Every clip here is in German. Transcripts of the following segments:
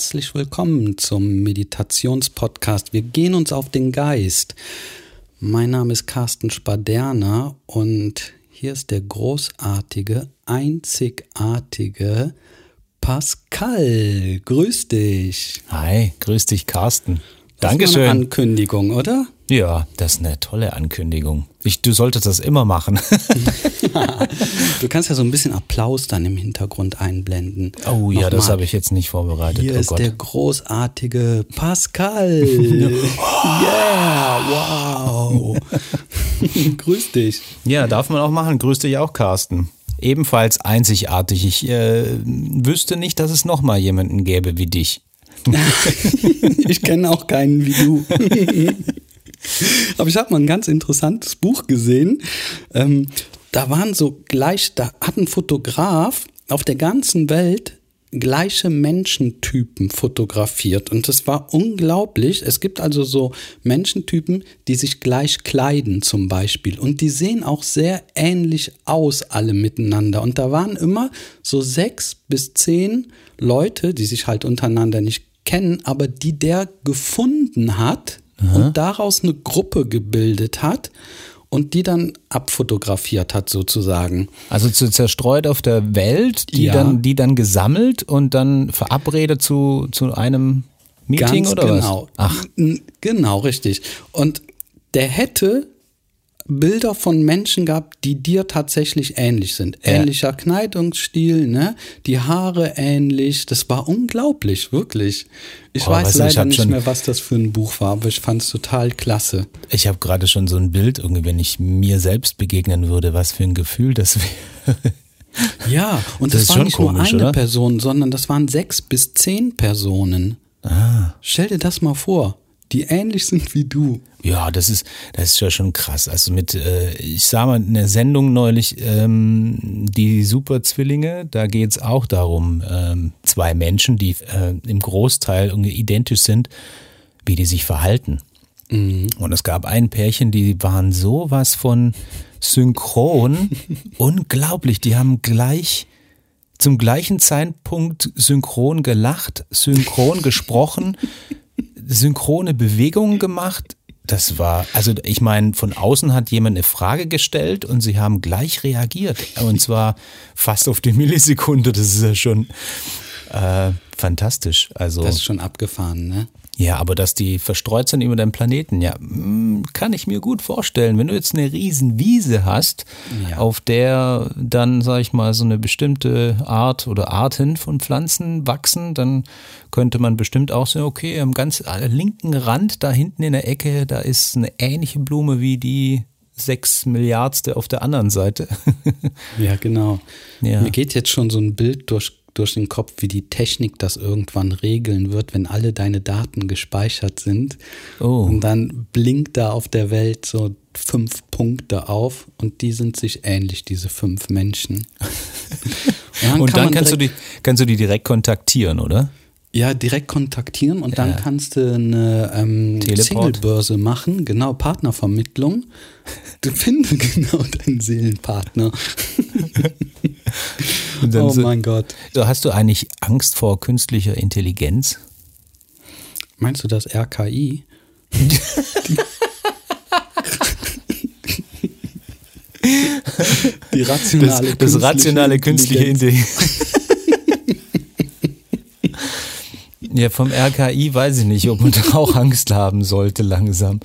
Herzlich willkommen zum Meditationspodcast. Wir gehen uns auf den Geist. Mein Name ist Carsten Spaderner und hier ist der großartige, einzigartige Pascal. Grüß dich. Hi, grüß dich, Carsten. Das Dankeschön. Ist eine Ankündigung, oder? Ja, das ist eine tolle Ankündigung. Ich, du solltest das immer machen. du kannst ja so ein bisschen Applaus dann im Hintergrund einblenden. Oh ja, Nochmal. das habe ich jetzt nicht vorbereitet. Hier oh ist Gott. der großartige Pascal. yeah, wow. Grüß dich. Ja, darf man auch machen. Grüß dich auch, Carsten. Ebenfalls einzigartig. Ich äh, wüsste nicht, dass es noch mal jemanden gäbe wie dich. ich kenne auch keinen wie du. Aber ich habe mal ein ganz interessantes Buch gesehen. Ähm, da waren so gleich, da hat ein Fotograf auf der ganzen Welt gleiche Menschentypen fotografiert und das war unglaublich. Es gibt also so Menschentypen, die sich gleich kleiden zum Beispiel und die sehen auch sehr ähnlich aus alle miteinander und da waren immer so sechs bis zehn Leute, die sich halt untereinander nicht kennen, aber die der gefunden hat Aha. und daraus eine Gruppe gebildet hat und die dann abfotografiert hat sozusagen. Also zu zerstreut auf der Welt, die ja. dann die dann gesammelt und dann verabredet zu zu einem Meeting Ganz oder genau. was? Ach, genau richtig. Und der hätte Bilder von Menschen gehabt, die dir tatsächlich ähnlich sind. Ja. Ähnlicher Kleidungsstil, ne? Die Haare ähnlich. Das war unglaublich, wirklich. Ich oh, weiß leider nicht mehr, was das für ein Buch war, aber ich fand es total klasse. Ich habe gerade schon so ein Bild, irgendwie, wenn ich mir selbst begegnen würde, was für ein Gefühl das wäre. Ja, und das, das war nicht komisch, nur eine oder? Person, sondern das waren sechs bis zehn Personen. Ah. Stell dir das mal vor die ähnlich sind wie du. Ja, das ist, das ist ja schon krass. Also mit, äh, ich sah mal in der Sendung neulich, ähm, die Superzwillinge, da geht's auch darum, ähm, zwei Menschen, die äh, im Großteil identisch sind, wie die sich verhalten. Mhm. Und es gab ein Pärchen, die waren sowas von synchron, unglaublich. Die haben gleich zum gleichen Zeitpunkt synchron gelacht, synchron gesprochen synchrone Bewegungen gemacht. Das war, also ich meine, von außen hat jemand eine Frage gestellt und sie haben gleich reagiert. Und zwar fast auf die Millisekunde. Das ist ja schon äh, fantastisch. Also, das ist schon abgefahren, ne? Ja, aber dass die verstreut sind über deinem Planeten, ja, mm, kann ich mir gut vorstellen. Wenn du jetzt eine riesen Wiese hast, ja. auf der dann, sag ich mal, so eine bestimmte Art oder Arten von Pflanzen wachsen, dann könnte man bestimmt auch sagen, okay, am ganz äh, linken Rand, da hinten in der Ecke, da ist eine ähnliche Blume wie die sechs Milliardste auf der anderen Seite. ja, genau. Ja. Mir geht jetzt schon so ein Bild durch durch den Kopf, wie die Technik das irgendwann regeln wird, wenn alle deine Daten gespeichert sind. Oh. Und dann blinkt da auf der Welt so fünf Punkte auf und die sind sich ähnlich, diese fünf Menschen. und dann, und kann dann kannst, du die, kannst du die direkt kontaktieren, oder? Ja, direkt kontaktieren und ja. dann kannst du eine ähm, Singlebörse machen, genau, Partnervermittlung. Du findest genau deinen Seelenpartner. oh mein Gott. Hast du eigentlich Angst vor künstlicher Intelligenz? Meinst du das RKI? Die rationale das, das rationale künstliche Intelligenz. Ja, vom RKI weiß ich nicht, ob man da auch Angst haben sollte langsam.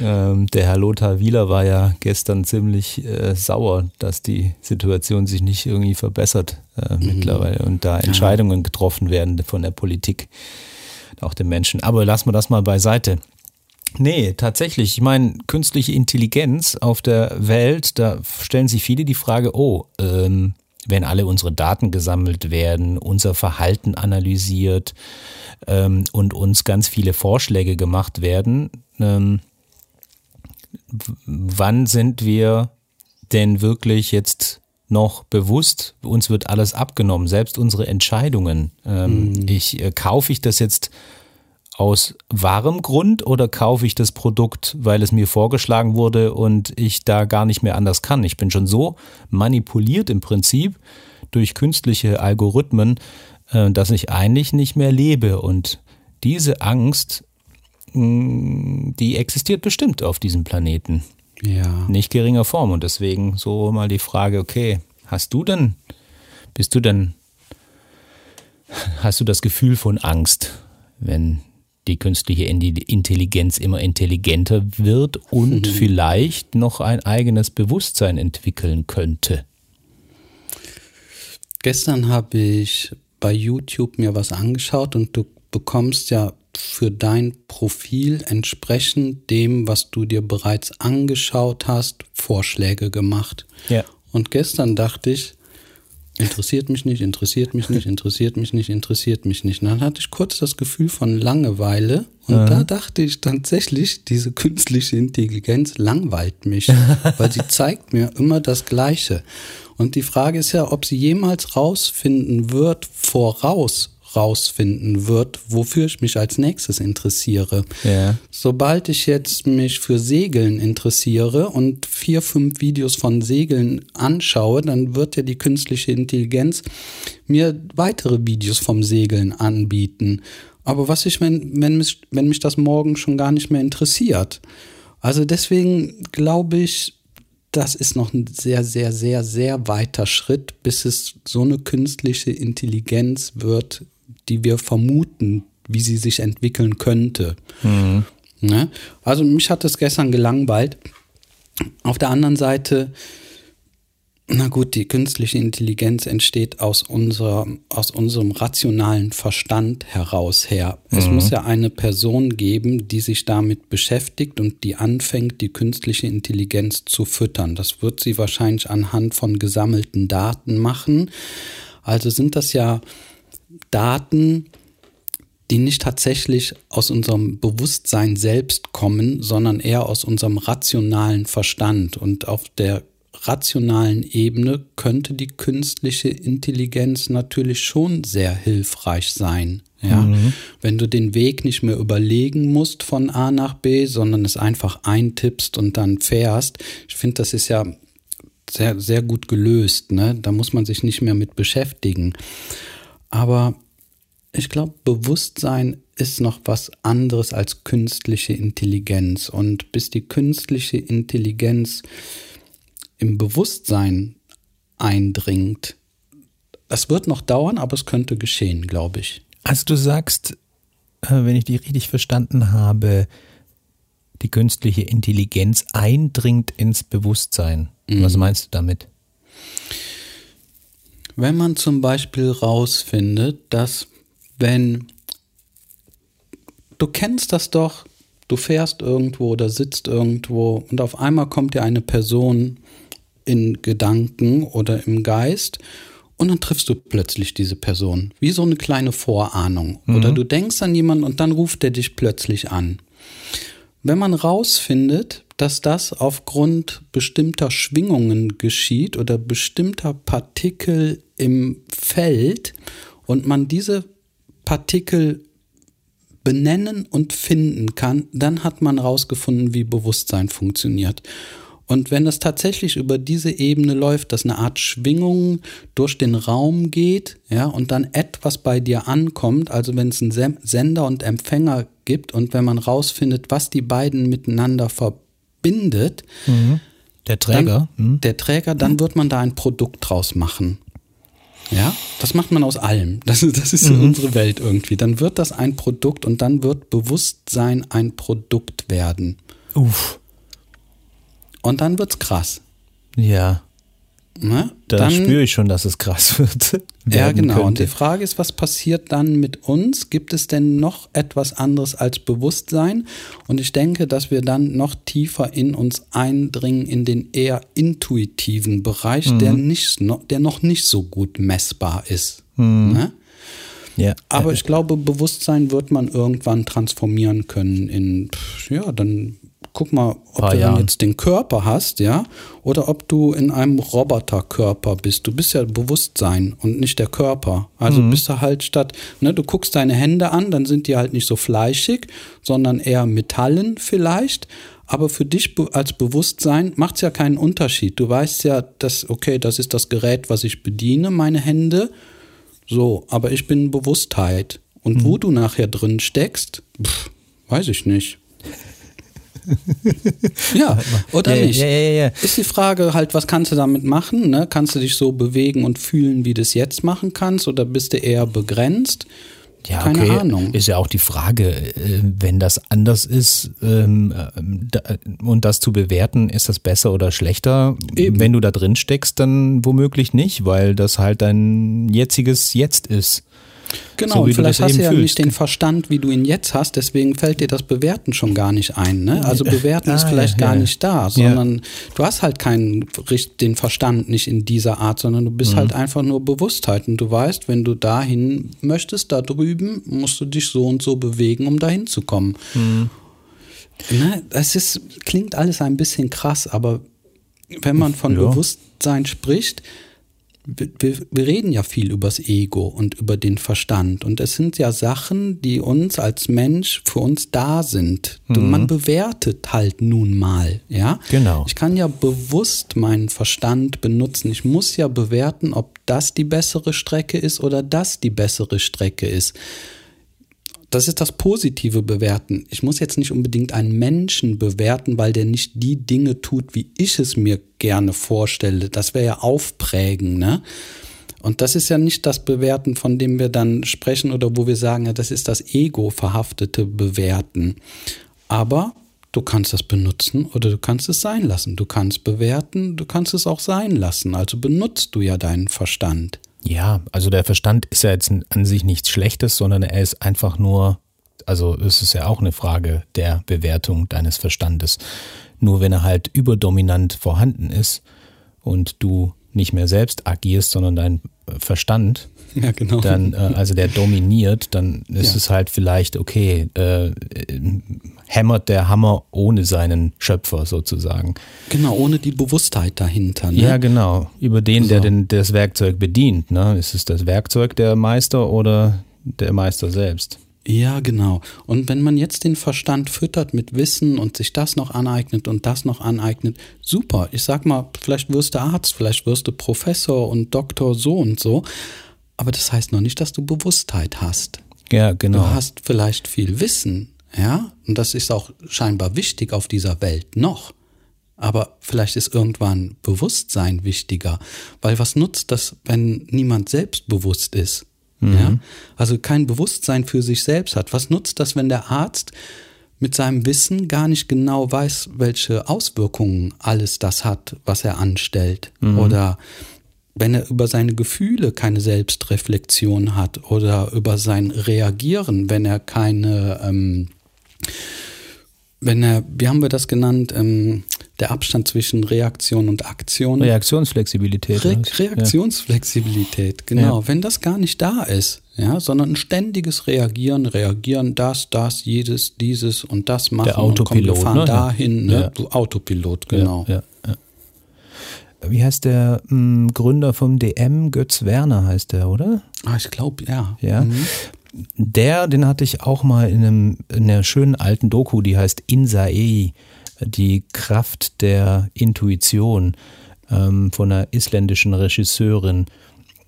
Ähm, der Herr Lothar Wieler war ja gestern ziemlich äh, sauer, dass die Situation sich nicht irgendwie verbessert äh, mhm. mittlerweile und da Entscheidungen getroffen werden von der Politik, auch den Menschen. Aber lassen wir das mal beiseite. Nee, tatsächlich. Ich meine, künstliche Intelligenz auf der Welt, da stellen sich viele die Frage, oh, ähm, wenn alle unsere Daten gesammelt werden, unser Verhalten analysiert ähm, und uns ganz viele Vorschläge gemacht werden, ähm, wann sind wir denn wirklich jetzt noch bewusst, uns wird alles abgenommen, selbst unsere Entscheidungen. Ähm, mhm. Ich äh, kaufe ich das jetzt aus wahrem Grund oder kaufe ich das Produkt, weil es mir vorgeschlagen wurde und ich da gar nicht mehr anders kann? Ich bin schon so manipuliert im Prinzip durch künstliche Algorithmen, äh, dass ich eigentlich nicht mehr lebe. Und diese Angst, mh, die existiert bestimmt auf diesem Planeten. Ja. Nicht geringer Form. Und deswegen so mal die Frage, okay, hast du denn, bist du denn, hast du das Gefühl von Angst, wenn die künstliche Intelligenz immer intelligenter wird und mhm. vielleicht noch ein eigenes Bewusstsein entwickeln könnte? Gestern habe ich bei YouTube mir was angeschaut und du bekommst ja für dein Profil entsprechend dem, was du dir bereits angeschaut hast, Vorschläge gemacht. Ja. Und gestern dachte ich, interessiert mich nicht, interessiert mich nicht, interessiert mich nicht, interessiert mich nicht. Und dann hatte ich kurz das Gefühl von Langeweile und mhm. da dachte ich tatsächlich, diese künstliche Intelligenz langweilt mich, weil sie zeigt mir immer das Gleiche. Und die Frage ist ja, ob sie jemals rausfinden wird, voraus rausfinden wird, wofür ich mich als nächstes interessiere. Ja. Sobald ich jetzt mich für Segeln interessiere und vier, fünf Videos von Segeln anschaue, dann wird ja die künstliche Intelligenz mir weitere Videos vom Segeln anbieten. Aber was ich, wenn, wenn, mich, wenn mich das morgen schon gar nicht mehr interessiert? Also deswegen glaube ich, das ist noch ein sehr, sehr, sehr, sehr weiter Schritt, bis es so eine künstliche Intelligenz wird, die wir vermuten, wie sie sich entwickeln könnte. Mhm. Ne? Also mich hat das gestern gelangweilt. Auf der anderen Seite, na gut, die künstliche Intelligenz entsteht aus, unserer, aus unserem rationalen Verstand heraus her. Mhm. Es muss ja eine Person geben, die sich damit beschäftigt und die anfängt, die künstliche Intelligenz zu füttern. Das wird sie wahrscheinlich anhand von gesammelten Daten machen. Also sind das ja Daten, die nicht tatsächlich aus unserem Bewusstsein selbst kommen, sondern eher aus unserem rationalen Verstand. Und auf der rationalen Ebene könnte die künstliche Intelligenz natürlich schon sehr hilfreich sein. Ja, mhm. wenn du den Weg nicht mehr überlegen musst von A nach B, sondern es einfach eintippst und dann fährst. Ich finde, das ist ja sehr, sehr gut gelöst. Ne? Da muss man sich nicht mehr mit beschäftigen. Aber ich glaube, Bewusstsein ist noch was anderes als künstliche Intelligenz. Und bis die künstliche Intelligenz im Bewusstsein eindringt, es wird noch dauern, aber es könnte geschehen, glaube ich. Also du sagst, äh, wenn ich dich richtig verstanden habe, die künstliche Intelligenz eindringt ins Bewusstsein. Mhm. Was meinst du damit? Wenn man zum Beispiel rausfindet, dass wenn du kennst das doch, du fährst irgendwo oder sitzt irgendwo und auf einmal kommt dir eine Person in Gedanken oder im Geist und dann triffst du plötzlich diese Person, wie so eine kleine Vorahnung. Mhm. Oder du denkst an jemanden und dann ruft er dich plötzlich an. Wenn man rausfindet, dass das aufgrund bestimmter Schwingungen geschieht oder bestimmter Partikel im Feld und man diese Partikel benennen und finden kann, dann hat man herausgefunden, wie Bewusstsein funktioniert. Und wenn das tatsächlich über diese Ebene läuft, dass eine Art Schwingung durch den Raum geht, ja, und dann etwas bei dir ankommt, also wenn es einen Sender und Empfänger gibt und wenn man rausfindet, was die beiden miteinander verbindet, mhm. der Träger, dann, mhm. der Träger, dann wird man da ein Produkt draus machen. Ja, das macht man aus allem. Das, das ist mhm. unsere Welt irgendwie. Dann wird das ein Produkt und dann wird Bewusstsein ein Produkt werden. Uff. Und dann wird's krass. Ja. Ne? Da dann, spüre ich schon, dass es krass wird. Ja, genau. Könnte. Und die Frage ist, was passiert dann mit uns? Gibt es denn noch etwas anderes als Bewusstsein? Und ich denke, dass wir dann noch tiefer in uns eindringen in den eher intuitiven Bereich, mhm. der, nicht, der noch nicht so gut messbar ist. Mhm. Ne? Ja. Aber ich glaube, Bewusstsein wird man irgendwann transformieren können in, ja, dann guck mal, ob du jetzt den Körper hast, ja, oder ob du in einem Roboterkörper bist. Du bist ja Bewusstsein und nicht der Körper. Also mhm. bist du halt statt, ne, du guckst deine Hände an, dann sind die halt nicht so fleischig, sondern eher Metallen vielleicht. Aber für dich als Bewusstsein macht es ja keinen Unterschied. Du weißt ja, dass, okay, das ist das Gerät, was ich bediene, meine Hände. So, aber ich bin Bewusstheit. Und mhm. wo du nachher drin steckst, pff, weiß ich nicht. ja, oder ja, nicht? Ja, ja, Ist die Frage halt, was kannst du damit machen? Ne? Kannst du dich so bewegen und fühlen, wie du es jetzt machen kannst? Oder bist du eher begrenzt? Ja, Keine okay. Ahnung. Ist ja auch die Frage, äh, wenn das anders ist ähm, da, und das zu bewerten, ist das besser oder schlechter? Eben. Wenn du da drin steckst, dann womöglich nicht, weil das halt dein jetziges Jetzt ist. Genau, So vielleicht hast du ja fühlst. nicht den Verstand, wie du ihn jetzt hast, deswegen fällt dir das Bewerten schon gar nicht ein. Ne? Also Bewerten Ah, ist ja, vielleicht ja, gar ja. nicht da, sondern du hast halt keinen den Verstand nicht in dieser Art, sondern du Mhm. bist halt einfach nur Bewusstheit und du weißt, wenn du dahin möchtest, da drüben, musst du dich so und so bewegen, um dahin zu kommen. Mhm. Ne? Das ist, klingt alles ein bisschen krass, aber wenn man von Ja. Bewusstsein spricht, wir, wir, reden ja viel übers Ego und über den Verstand. Und es sind ja Sachen, die uns als Mensch für uns da sind. Du- Man bewertet halt nun mal, ja. Genau. Ich kann ja bewusst meinen Verstand benutzen. Ich muss ja bewerten, ob das die bessere Strecke ist oder das die bessere Strecke ist. Das ist das positive Bewerten. Ich muss jetzt nicht unbedingt einen Menschen bewerten, weil der nicht die Dinge tut, wie ich es mir gerne vorstelle. Das wäre ja aufprägen, ne? Und das ist ja nicht das Bewerten, von dem wir dann sprechen oder wo wir sagen, ja, das ist das ego-verhaftete Bewerten. Aber du kannst das benutzen oder du kannst es sein lassen. Du kannst bewerten, du kannst es auch sein lassen. Also benutzt du ja deinen Verstand. Ja, also der Verstand ist ja jetzt an sich nichts Schlechtes, sondern er ist einfach nur, also es ist ja auch eine Frage der Bewertung deines Verstandes. Nur wenn er halt überdominant vorhanden ist und du nicht mehr selbst agierst, sondern dein Verstand, Ja, genau. dann, äh, also der dominiert, dann ist Ja. es halt vielleicht okay, äh, äh, hämmert der Hammer ohne seinen Schöpfer sozusagen. Genau, ohne die Bewusstheit dahinter. Ne? Ja, genau. Über den, der So. den, das Werkzeug bedient. Ne? Ist es das Werkzeug der Meister oder der Meister selbst? Ja, genau. Und wenn man jetzt den Verstand füttert mit Wissen und sich das noch aneignet und das noch aneignet, super. Ich sag mal, vielleicht wirst du Arzt, vielleicht wirst du Professor und Doktor so und so. Aber das heißt noch nicht, dass du Bewusstheit hast. Ja, genau. Du hast vielleicht viel Wissen, ja, und das ist auch scheinbar wichtig auf dieser Welt noch. Aber vielleicht ist irgendwann Bewusstsein wichtiger, weil was nutzt das, wenn niemand selbstbewusst ist? Ja? Also kein Bewusstsein für sich selbst hat. Was nutzt das, wenn der Arzt mit seinem Wissen gar nicht genau weiß, welche Auswirkungen alles das hat, was er anstellt? Oder wenn er über seine Gefühle keine Selbstreflexion hat oder über sein Reagieren, wenn er keine, ähm, wenn er, wie haben wir das genannt, ähm, der Abstand zwischen Reaktion und Aktion. Reaktionsflexibilität. Re. Reaktionsflexibilität, genau. Wenn das gar nicht da ist, ja, sondern ein ständiges Reagieren, reagieren, das, das, jedes, dieses und das machen. Der und komm, Autopilot, wir fahren ne? dahin, ne? Ja. So Autopilot, Ja, genau. Ja, ja. Wie heißt der mh, Gründer vom DM? Götz Werner heißt der, oder? Ah, ich glaube, ja. Ja. Mhm. Der, den hatte ich auch mal in, einem, in einer schönen alten Doku, die heißt Insae, die Kraft der Intuition ähm, von einer isländischen Regisseurin.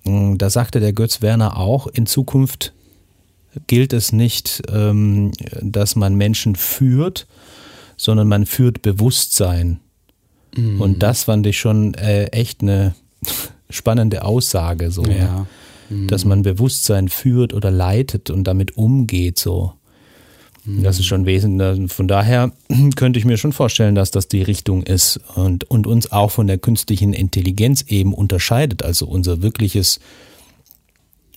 Mm, Da sagte der Götz Werner auch, in Zukunft gilt es nicht, ähm, dass man Menschen führt, sondern man führt Bewusstsein. Und das fand ich schon äh, echt eine spannende Aussage. So? Ja. dass man Bewusstsein führt oder leitet und damit umgeht so. Das ist schon wesentlich. Von daher könnte ich mir schon vorstellen, dass das die Richtung ist und, und uns auch von der künstlichen Intelligenz eben unterscheidet, also unser wirkliches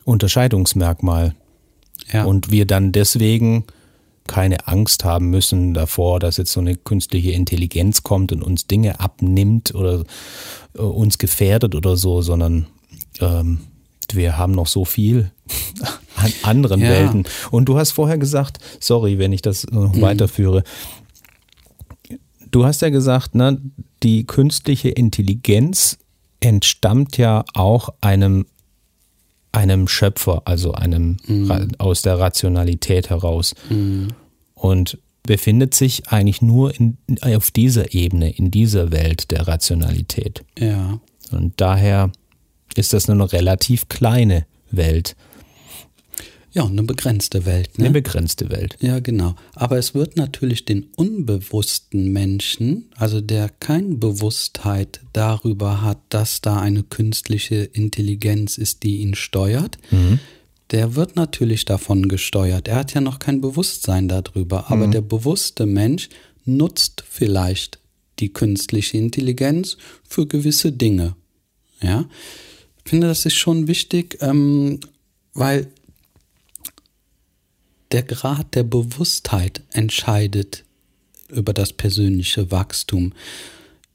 Unterscheidungsmerkmal. Ja. Und wir dann deswegen keine Angst haben müssen davor, dass jetzt so eine künstliche Intelligenz kommt und uns Dinge abnimmt oder äh, uns gefährdet oder so, sondern ähm, wir haben noch so viel an anderen Ja. Welten. Und du hast vorher gesagt, sorry, wenn ich das noch Mhm. weiterführe, du hast ja gesagt, ne, die künstliche Intelligenz entstammt ja auch einem einem Schöpfer, also einem Ra- aus der Rationalität heraus und befindet sich eigentlich nur in, auf dieser Ebene, in dieser Welt der Rationalität. Ja. Und daher ist das nur eine relativ kleine Welt. Ja, eine begrenzte Welt. Ne? Eine begrenzte Welt. Ja, genau. Aber es wird natürlich den unbewussten Menschen, also der keine Bewusstheit darüber hat, dass da eine künstliche Intelligenz ist, die ihn steuert, Mhm. der wird natürlich davon gesteuert. Er hat ja noch kein Bewusstsein darüber. Aber der bewusste Mensch nutzt vielleicht die künstliche Intelligenz für gewisse Dinge. Ja, ich finde, das ist schon wichtig, ähm, weil der Grad der Bewusstheit entscheidet über das persönliche Wachstum.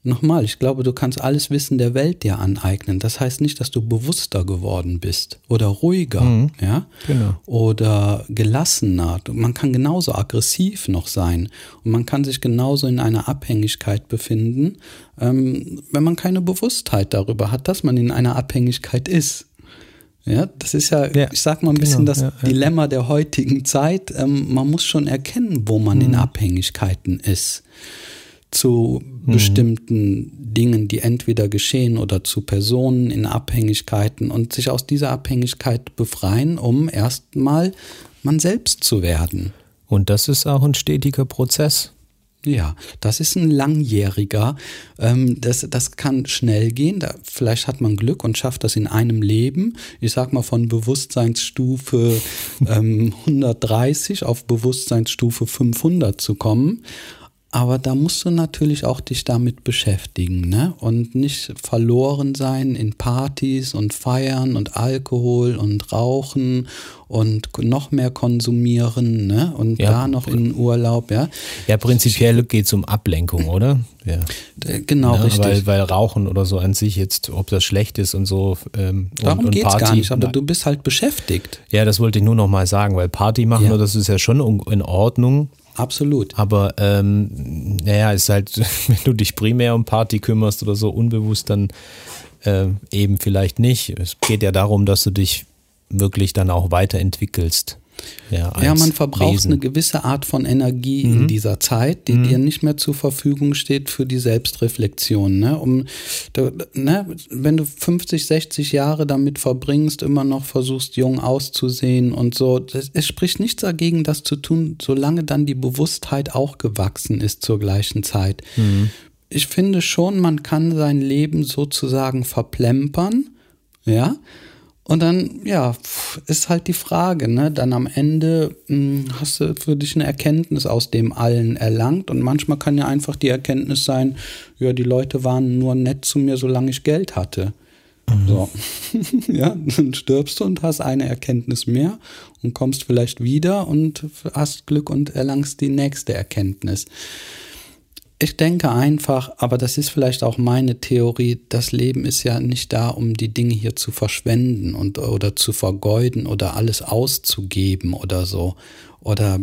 Nochmal, ich glaube, du kannst alles Wissen der Welt dir aneignen. Das heißt nicht, dass du bewusster geworden bist oder ruhiger, ja, genau. oder gelassener. Man kann genauso aggressiv noch sein und man kann sich genauso in einer Abhängigkeit befinden, ähm, wenn man keine Bewusstheit darüber hat, dass man in einer Abhängigkeit ist. Ja, das ist ja, Ja, ich sag mal ein bisschen genau, das ja, ja. Dilemma der heutigen Zeit. Ähm, man muss schon erkennen, wo man Mhm. in Abhängigkeiten ist. Zu Mhm. bestimmten Dingen, die entweder geschehen oder zu Personen in Abhängigkeiten und sich aus dieser Abhängigkeit befreien, um erstmal man selbst zu werden. Und das ist auch ein stetiger Prozess. Ja, das ist ein langjähriger. Ähm, das, das kann schnell gehen. Da, vielleicht hat man Glück und schafft das in einem Leben. Ich sag mal von Bewusstseinsstufe ähm, 130 auf Bewusstseinsstufe 500 zu kommen. Aber da musst du natürlich auch dich damit beschäftigen, ne? Und nicht verloren sein in Partys und Feiern und Alkohol und Rauchen und noch mehr konsumieren, ne? Und Ja. da noch in Urlaub, ja. Ja, prinzipiell geht es um Ablenkung, oder? Ja. Genau, Ja, richtig. Weil, weil Rauchen oder so an sich jetzt, ob das schlecht ist und so. Ähm, Darum geht's Party, gar nicht, aber du bist halt beschäftigt. Ja, das wollte ich nur noch mal sagen, weil Party machen, Ja. das ist ja schon in Ordnung. Absolut. Aber ähm, naja, ist halt, wenn du dich primär um Party kümmerst oder so unbewusst, dann äh, eben vielleicht nicht. Es geht ja darum, dass du dich wirklich dann auch weiterentwickelst. Ja, Ja, man verbraucht Wesen. Mhm. eine gewisse Art von Energie in dieser Zeit, die dir nicht mehr zur Verfügung steht für die Selbstreflexion. Ne? Um, da, ne? Wenn du 50, 60 Jahre damit verbringst, immer noch versuchst, jung auszusehen und so, das, es spricht nichts dagegen, das zu tun, solange dann die Bewusstheit auch gewachsen ist zur gleichen Zeit. Ich finde schon, man kann sein Leben sozusagen verplempern, ja, und dann, ja, ist halt die Frage, ne? Dann am Ende mh, hast du für dich eine Erkenntnis aus dem Allen erlangt. Und manchmal kann ja einfach die Erkenntnis sein, ja, die Leute waren nur nett zu mir, solange ich Geld hatte. So. ja, dann stirbst du und hast eine Erkenntnis mehr und kommst vielleicht wieder und hast Glück und erlangst die nächste Erkenntnis. Ich denke einfach, aber das ist vielleicht auch meine Theorie, das Leben ist ja nicht da, um die Dinge hier zu verschwenden und oder zu vergeuden oder alles auszugeben oder so. Oder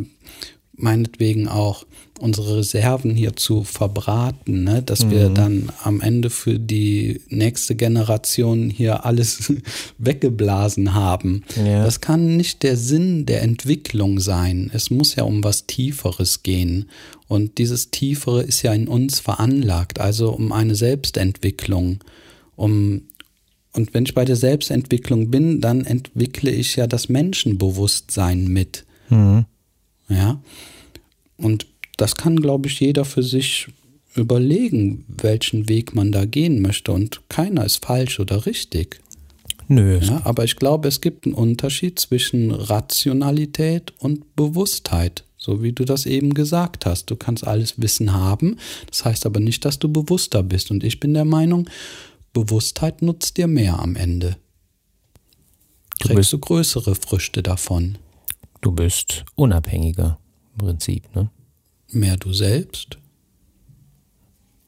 meinetwegen auch unsere Reserven hier zu verbraten, ne? dass wir dann am Ende für die nächste Generation hier alles weggeblasen haben. Ja. Das kann nicht der Sinn der Entwicklung sein. Es muss ja um was Tieferes gehen. Und dieses Tiefere ist ja in uns veranlagt, also um eine Selbstentwicklung. Um, und wenn ich bei der Selbstentwicklung bin, dann entwickle ich ja das Menschenbewusstsein mit. Mhm. Ja. Und das kann, glaube ich, jeder für sich überlegen, welchen Weg man da gehen möchte. Und keiner ist falsch oder richtig. Nö, Ja, aber ich glaube, es gibt einen Unterschied zwischen Rationalität und Bewusstheit, so wie du das eben gesagt hast. Du kannst alles Wissen haben, das heißt aber nicht, dass du bewusster bist. Und ich bin der Meinung, Bewusstheit nutzt dir mehr am Ende. Du Kriegst bist- du größere Früchte davon. Du bist unabhängiger im Prinzip, ne? Mehr du selbst.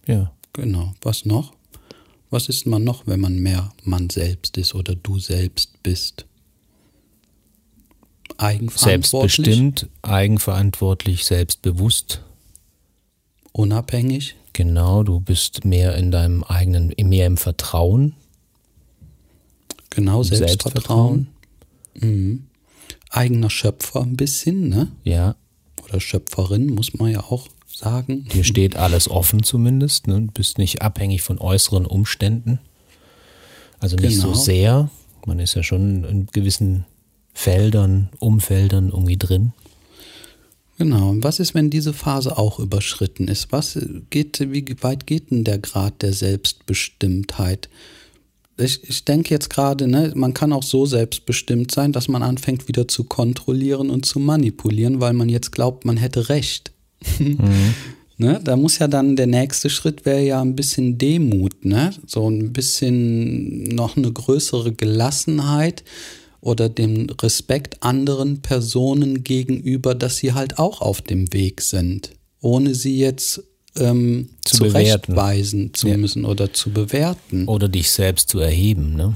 Ja. Genau. Was noch? Was ist man noch, wenn man mehr man selbst ist oder du selbst bist? Eigenverantwortlich, Selbstbestimmt, eigenverantwortlich, selbstbewusst. unabhängig, Genau, du bist mehr in deinem eigenen, mehr im Vertrauen. genau Selbstvertrauen, Mhm. Eigener Schöpfer ein bisschen, ne? Ja, Oder Schöpferin, muss man ja auch sagen. dir steht alles offen zumindest. Ne? Du bist nicht abhängig von äußeren Umständen. Also nicht Genau. so sehr. Man ist ja schon in gewissen Feldern, Umfeldern irgendwie drin. Genau. Und was ist, wenn diese Phase auch überschritten ist? Was geht, wie weit geht denn der Grad der Selbstbestimmtheit? Ich, ich denke jetzt gerade, ne, man kann auch so selbstbestimmt sein, dass man anfängt wieder zu kontrollieren und zu manipulieren, weil man jetzt glaubt, man hätte Recht. Mhm. ne, da muss ja dann der nächste Schritt wäre ja ein bisschen Demut, ne? So ein bisschen noch eine größere Gelassenheit oder dem Respekt anderen Personen gegenüber, dass sie halt auch auf dem Weg sind, ohne sie jetzt ähm, zu zurechtweisen zu ja. müssen oder zu bewerten. Oder dich selbst zu erheben, ne?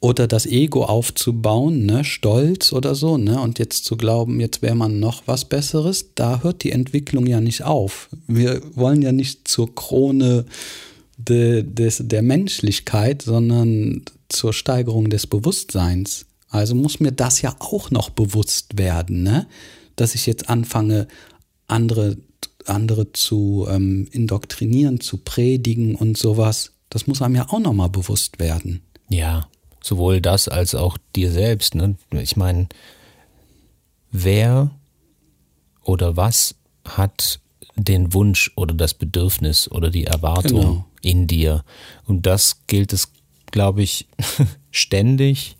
Oder das Ego aufzubauen, ne, Stolz oder so, ne? Und jetzt zu glauben, jetzt wäre man noch was Besseres, da hört die Entwicklung ja nicht auf. Wir wollen ja nicht zur Krone de, des, der Menschlichkeit, sondern zur Steigerung des Bewusstseins. Also muss mir das ja auch noch bewusst werden, ne? dass ich jetzt anfange, andere, andere zu ähm, indoktrinieren, zu predigen und sowas. Das muss einem ja auch nochmal bewusst werden. Ja, sowohl das als auch dir selbst. Ne? Ich meine, wer oder was hat den Wunsch oder das Bedürfnis oder die Erwartung genau. in dir? Und das gilt es glaube ich, ständig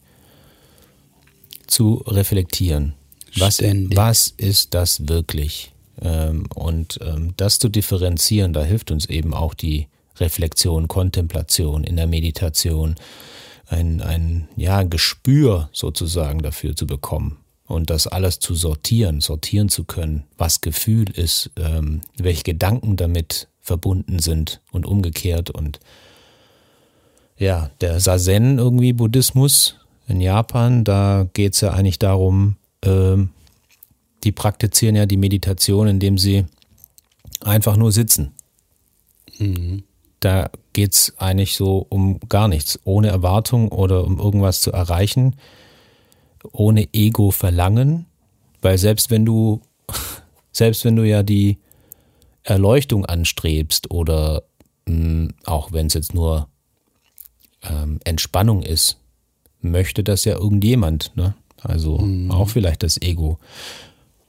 zu reflektieren. Was, was ist das wirklich? Ähm, und ähm, das zu differenzieren, da hilft uns eben auch die Reflexion, Kontemplation in der Meditation, ein, ein ja, Gespür sozusagen dafür zu bekommen und das alles zu sortieren, sortieren zu können, was Gefühl ist, ähm, welche Gedanken damit verbunden sind und umgekehrt. Und ja, der Sazen irgendwie Buddhismus in Japan, da geht es ja eigentlich darum, äh, die praktizieren ja die Meditation, indem sie einfach nur sitzen. Mhm. Da geht es eigentlich so um gar nichts, ohne Erwartung oder um irgendwas zu erreichen, ohne Ego-Verlangen, weil selbst wenn du, selbst wenn du ja die Erleuchtung anstrebst oder mh, hm, auch wenn es jetzt nur ähm, Entspannung ist, möchte das ja irgendjemand. Ne? Also mhm. auch vielleicht das Ego.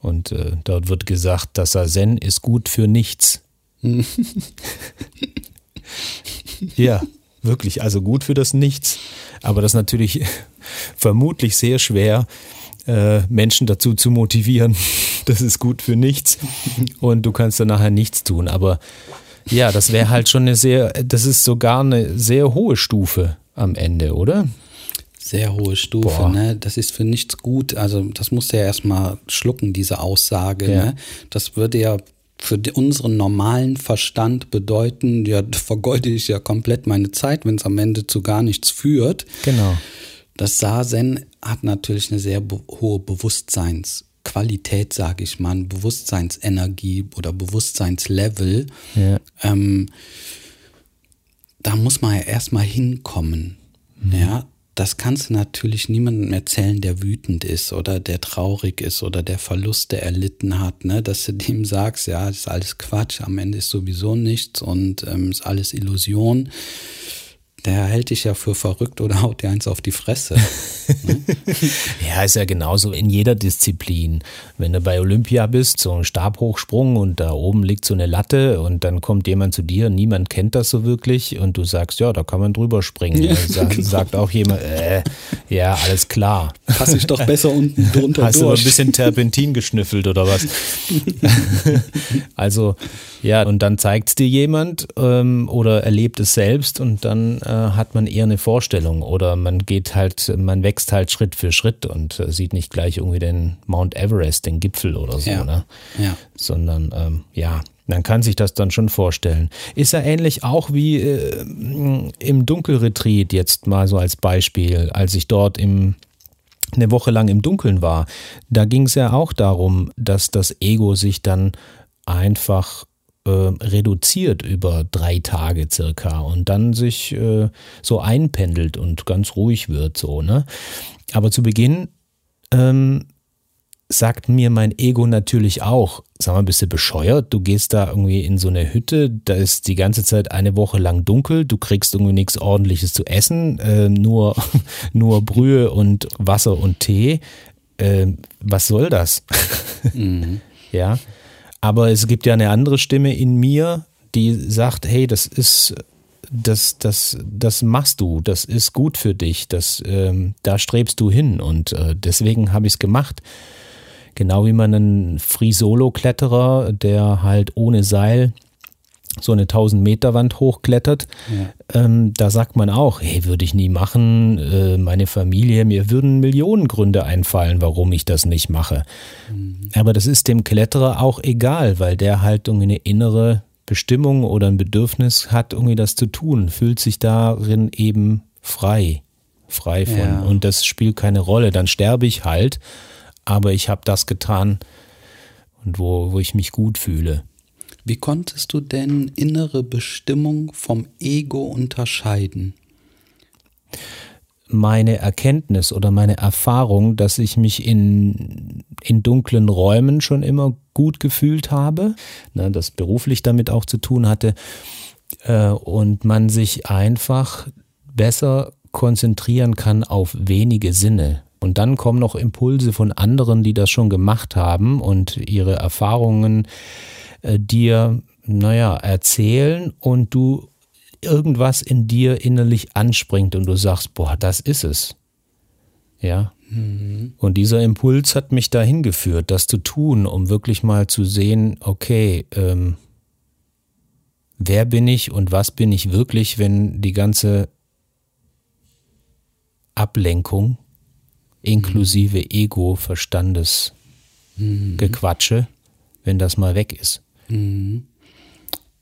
Und äh, dort wird gesagt, dass Zen ist gut für nichts. ja, wirklich, also gut für das Nichts. Aber das ist natürlich vermutlich sehr schwer, äh, Menschen dazu zu motivieren, das ist gut für nichts und du kannst dann nachher nichts tun. Aber ja, das wäre halt schon eine sehr, das ist sogar eine sehr hohe Stufe am Ende, oder? Sehr hohe Stufe, Boah. ne? Das ist für nichts gut. Also, das muss ja erstmal schlucken, diese Aussage, ja. ne? Das würde ja für unseren normalen Verstand bedeuten, ja, vergeude ich ja komplett meine Zeit, wenn es am Ende zu gar nichts führt. Genau. Das Sazen hat natürlich eine sehr be hohe Bewusstseins- Qualität, sage ich mal, Bewusstseinsenergie oder Bewusstseinslevel. Ja. Ähm, da muss man ja erstmal hinkommen. Mhm. Ja, das kannst du natürlich niemandem erzählen, der wütend ist oder der traurig ist oder der Verluste erlitten hat, ne? dass du dem sagst, ja, das ist alles Quatsch, am Ende ist sowieso nichts und ähm, ist alles Illusion der hält dich ja für verrückt oder haut dir eins auf die Fresse. ne? ja, ist ja genauso in jeder Disziplin. Wenn du bei Olympia bist, so ein Stabhochsprung und da oben liegt so eine Latte und dann kommt jemand zu dir, niemand kennt das so wirklich und du sagst, ja, da kann man drüber springen. Ja, sagt, genau. sagt auch jemand, äh, ja, alles klar. Pass ich doch besser unten drunter Hast durch. du ein bisschen Terpentin geschnüffelt oder was? also, ja, und dann zeigt es dir jemand ähm, oder erlebt es selbst und dann äh, hat man eher eine Vorstellung oder man geht halt, man wächst halt Schritt für Schritt und äh, sieht nicht gleich irgendwie den Mount Everest, den Gipfel oder so, ja. ne? Ja. Sondern ähm, ja, man kann sich das dann schon vorstellen. Ist ja ähnlich auch wie äh, im Dunkelretreat jetzt mal so als Beispiel, als ich dort im eine Woche lang im Dunkeln war. Da ging es ja auch darum, dass das Ego sich dann einfach äh, reduziert über drei Tage circa und dann sich äh, so einpendelt und ganz ruhig wird so, ne? Aber zu Beginn ähm, sagt mir mein Ego natürlich auch, sag mal, bist du bescheuert? Du gehst da irgendwie in so eine Hütte, da ist die ganze Zeit eine Woche lang dunkel, du kriegst irgendwie nichts ordentliches zu essen, äh, nur, nur Brühe und Wasser und Tee. Äh, was soll das? Mhm. ja. Aber es gibt ja eine andere Stimme in mir, die sagt, hey, das ist das, das, das machst du, das ist gut für dich, das, ähm, da strebst du hin und äh, deswegen habe ich es gemacht. Genau wie man einen Free-Solo-Kletterer, der halt ohne Seil so eine 1000 Meter Wand hochklettert, ja. ähm, da sagt man auch, hey, würde ich nie machen, äh, meine Familie, mir würden Millionen Gründe einfallen, warum ich das nicht mache. Mhm. Aber das ist dem Kletterer auch egal, weil der halt irgendwie eine innere Bestimmung oder ein Bedürfnis hat, irgendwie das zu tun, fühlt sich darin eben frei, frei von. Ja. Und das spielt keine Rolle. Dann sterbe ich halt aber ich habe das getan und wo, wo ich mich gut fühle. Wie konntest du denn innere Bestimmung vom Ego unterscheiden? Meine Erkenntnis oder meine Erfahrung, dass ich mich in, in dunklen Räumen schon immer gut gefühlt habe, ne, das beruflich damit auch zu tun hatte, äh, und man sich einfach besser konzentrieren kann auf wenige Sinne. Und dann kommen noch Impulse von anderen, die das schon gemacht haben und ihre Erfahrungen äh, dir, naja, erzählen und du irgendwas in dir innerlich anspringt und du sagst, boah, das ist es. Ja. Mhm. Und dieser Impuls hat mich dahin geführt, das zu tun, um wirklich mal zu sehen, okay, ähm, wer bin ich und was bin ich wirklich, wenn die ganze Ablenkung inklusive mhm. Gequatsche, wenn das mal weg ist. Mhm.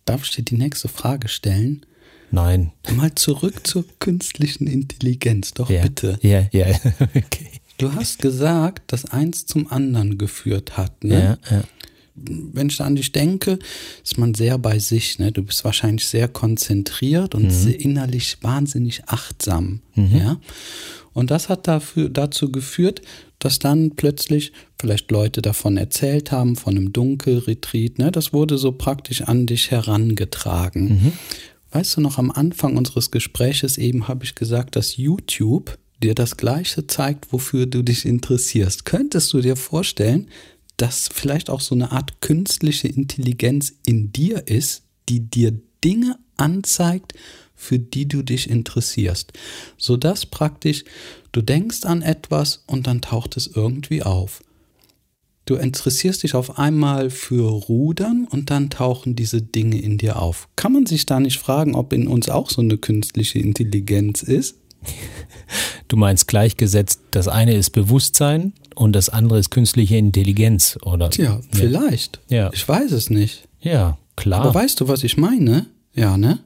Darf ich dir die nächste Frage stellen? Nein. Mal zurück zur künstlichen Intelligenz, doch ja. bitte. Ja, ja, okay. Du hast gesagt, dass eins zum anderen geführt hat, ne? Ja, ja. Wenn ich an dich denke, ist man sehr bei sich, ne? Du bist wahrscheinlich sehr konzentriert und mhm. innerlich wahnsinnig achtsam, mhm. ja? Und das hat dafür, dazu geführt, dass dann plötzlich vielleicht Leute davon erzählt haben, von einem Dunkelretreat. Ne? Das wurde so praktisch an dich herangetragen. Mhm. Weißt du noch, am Anfang unseres Gespräches eben habe ich gesagt, dass YouTube dir das Gleiche zeigt, wofür du dich interessierst. Könntest du dir vorstellen, dass vielleicht auch so eine Art künstliche Intelligenz in dir ist, die dir Dinge anzeigt, für die du dich interessierst, sodass praktisch du denkst an etwas und dann taucht es irgendwie auf. Du interessierst dich auf einmal für Rudern und dann tauchen diese Dinge in dir auf. Kann man sich da nicht fragen, ob in uns auch so eine künstliche Intelligenz ist? Du meinst gleichgesetzt, das eine ist Bewusstsein und das andere ist künstliche Intelligenz, oder? Tja, vielleicht. Ja. Ich weiß es nicht. Ja, klar. Aber weißt du, was ich meine? Ja, ne?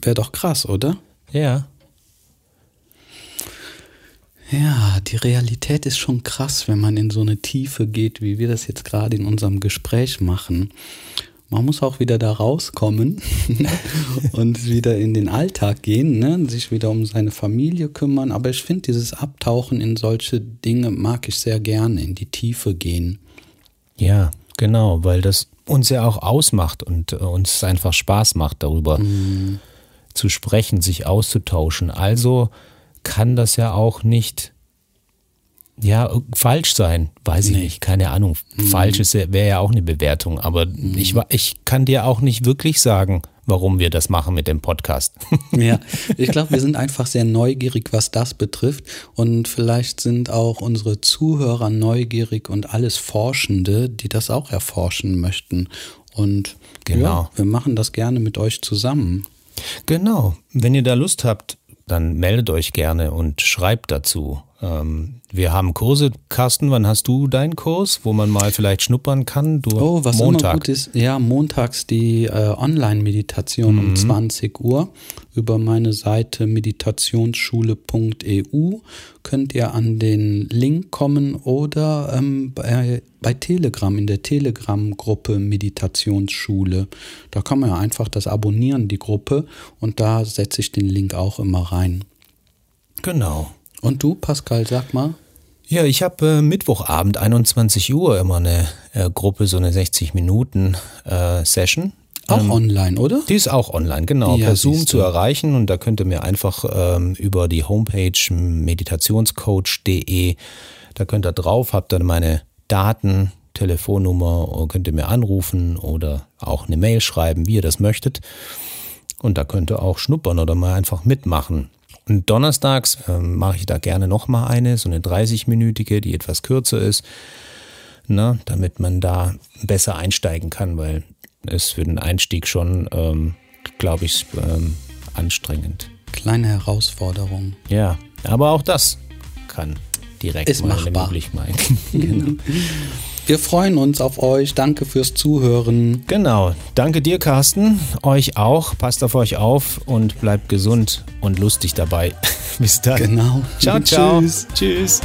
Wäre doch krass, oder? Ja. Ja, die Realität ist schon krass, wenn man in so eine Tiefe geht, wie wir das jetzt gerade in unserem Gespräch machen. Man muss auch wieder da rauskommen und wieder in den Alltag gehen, ne? sich wieder um seine Familie kümmern. Aber ich finde, dieses Abtauchen in solche Dinge mag ich sehr gerne, in die Tiefe gehen. Ja, genau, weil das uns ja auch ausmacht und uns einfach Spaß macht darüber. Mhm zu sprechen, sich auszutauschen. Also kann das ja auch nicht ja, falsch sein, weiß ich nee. nicht, keine Ahnung. Mhm. Falsch wäre ja auch eine Bewertung, aber mhm. ich, ich kann dir auch nicht wirklich sagen, warum wir das machen mit dem Podcast. Ja, ich glaube, wir sind einfach sehr neugierig, was das betrifft und vielleicht sind auch unsere Zuhörer neugierig und alles Forschende, die das auch erforschen möchten. Und genau. Ja, wir machen das gerne mit euch zusammen. Genau. Wenn ihr da Lust habt, dann meldet euch gerne und schreibt dazu. Ähm, wir haben Kurse. Carsten, wann hast du deinen Kurs, wo man mal vielleicht schnuppern kann? Du, oh, was Montag. immer gut ist. Ja, montags die äh, Online-Meditation mhm. um 20 Uhr. Über meine Seite meditationsschule.eu könnt ihr an den Link kommen oder ähm, bei, bei Telegram, in der Telegram-Gruppe Meditationsschule. Da kann man ja einfach das abonnieren, die Gruppe, und da setze ich den Link auch immer rein. Genau. Und du, Pascal, sag mal, Ja, ich habe äh, Mittwochabend 21 Uhr immer eine äh, Gruppe, so eine 60 Minuten äh, Session. Auch ähm, online, oder? Die ist auch online, genau, ja, per Zoom zu erreichen und da könnt ihr mir einfach ähm, über die Homepage meditationscoach.de, da könnt ihr drauf, habt dann meine Daten, Telefonnummer, könnt ihr mir anrufen oder auch eine Mail schreiben, wie ihr das möchtet. Und da könnt ihr auch schnuppern oder mal einfach mitmachen. Und donnerstags äh, mache ich da gerne nochmal eine, so eine 30-minütige, die etwas kürzer ist, ne, damit man da besser einsteigen kann, weil es für den Einstieg schon, ähm, glaube ich, ähm, anstrengend. Kleine Herausforderung. Ja, aber auch das kann direkt ist mal machbar. möglich sein. genau. Wir freuen uns auf euch. Danke fürs Zuhören. Genau. Danke dir, Carsten. Euch auch. Passt auf euch auf und bleibt gesund und lustig dabei. Bis dann. Genau. Ciao, ciao. Tschüss. Tschüss.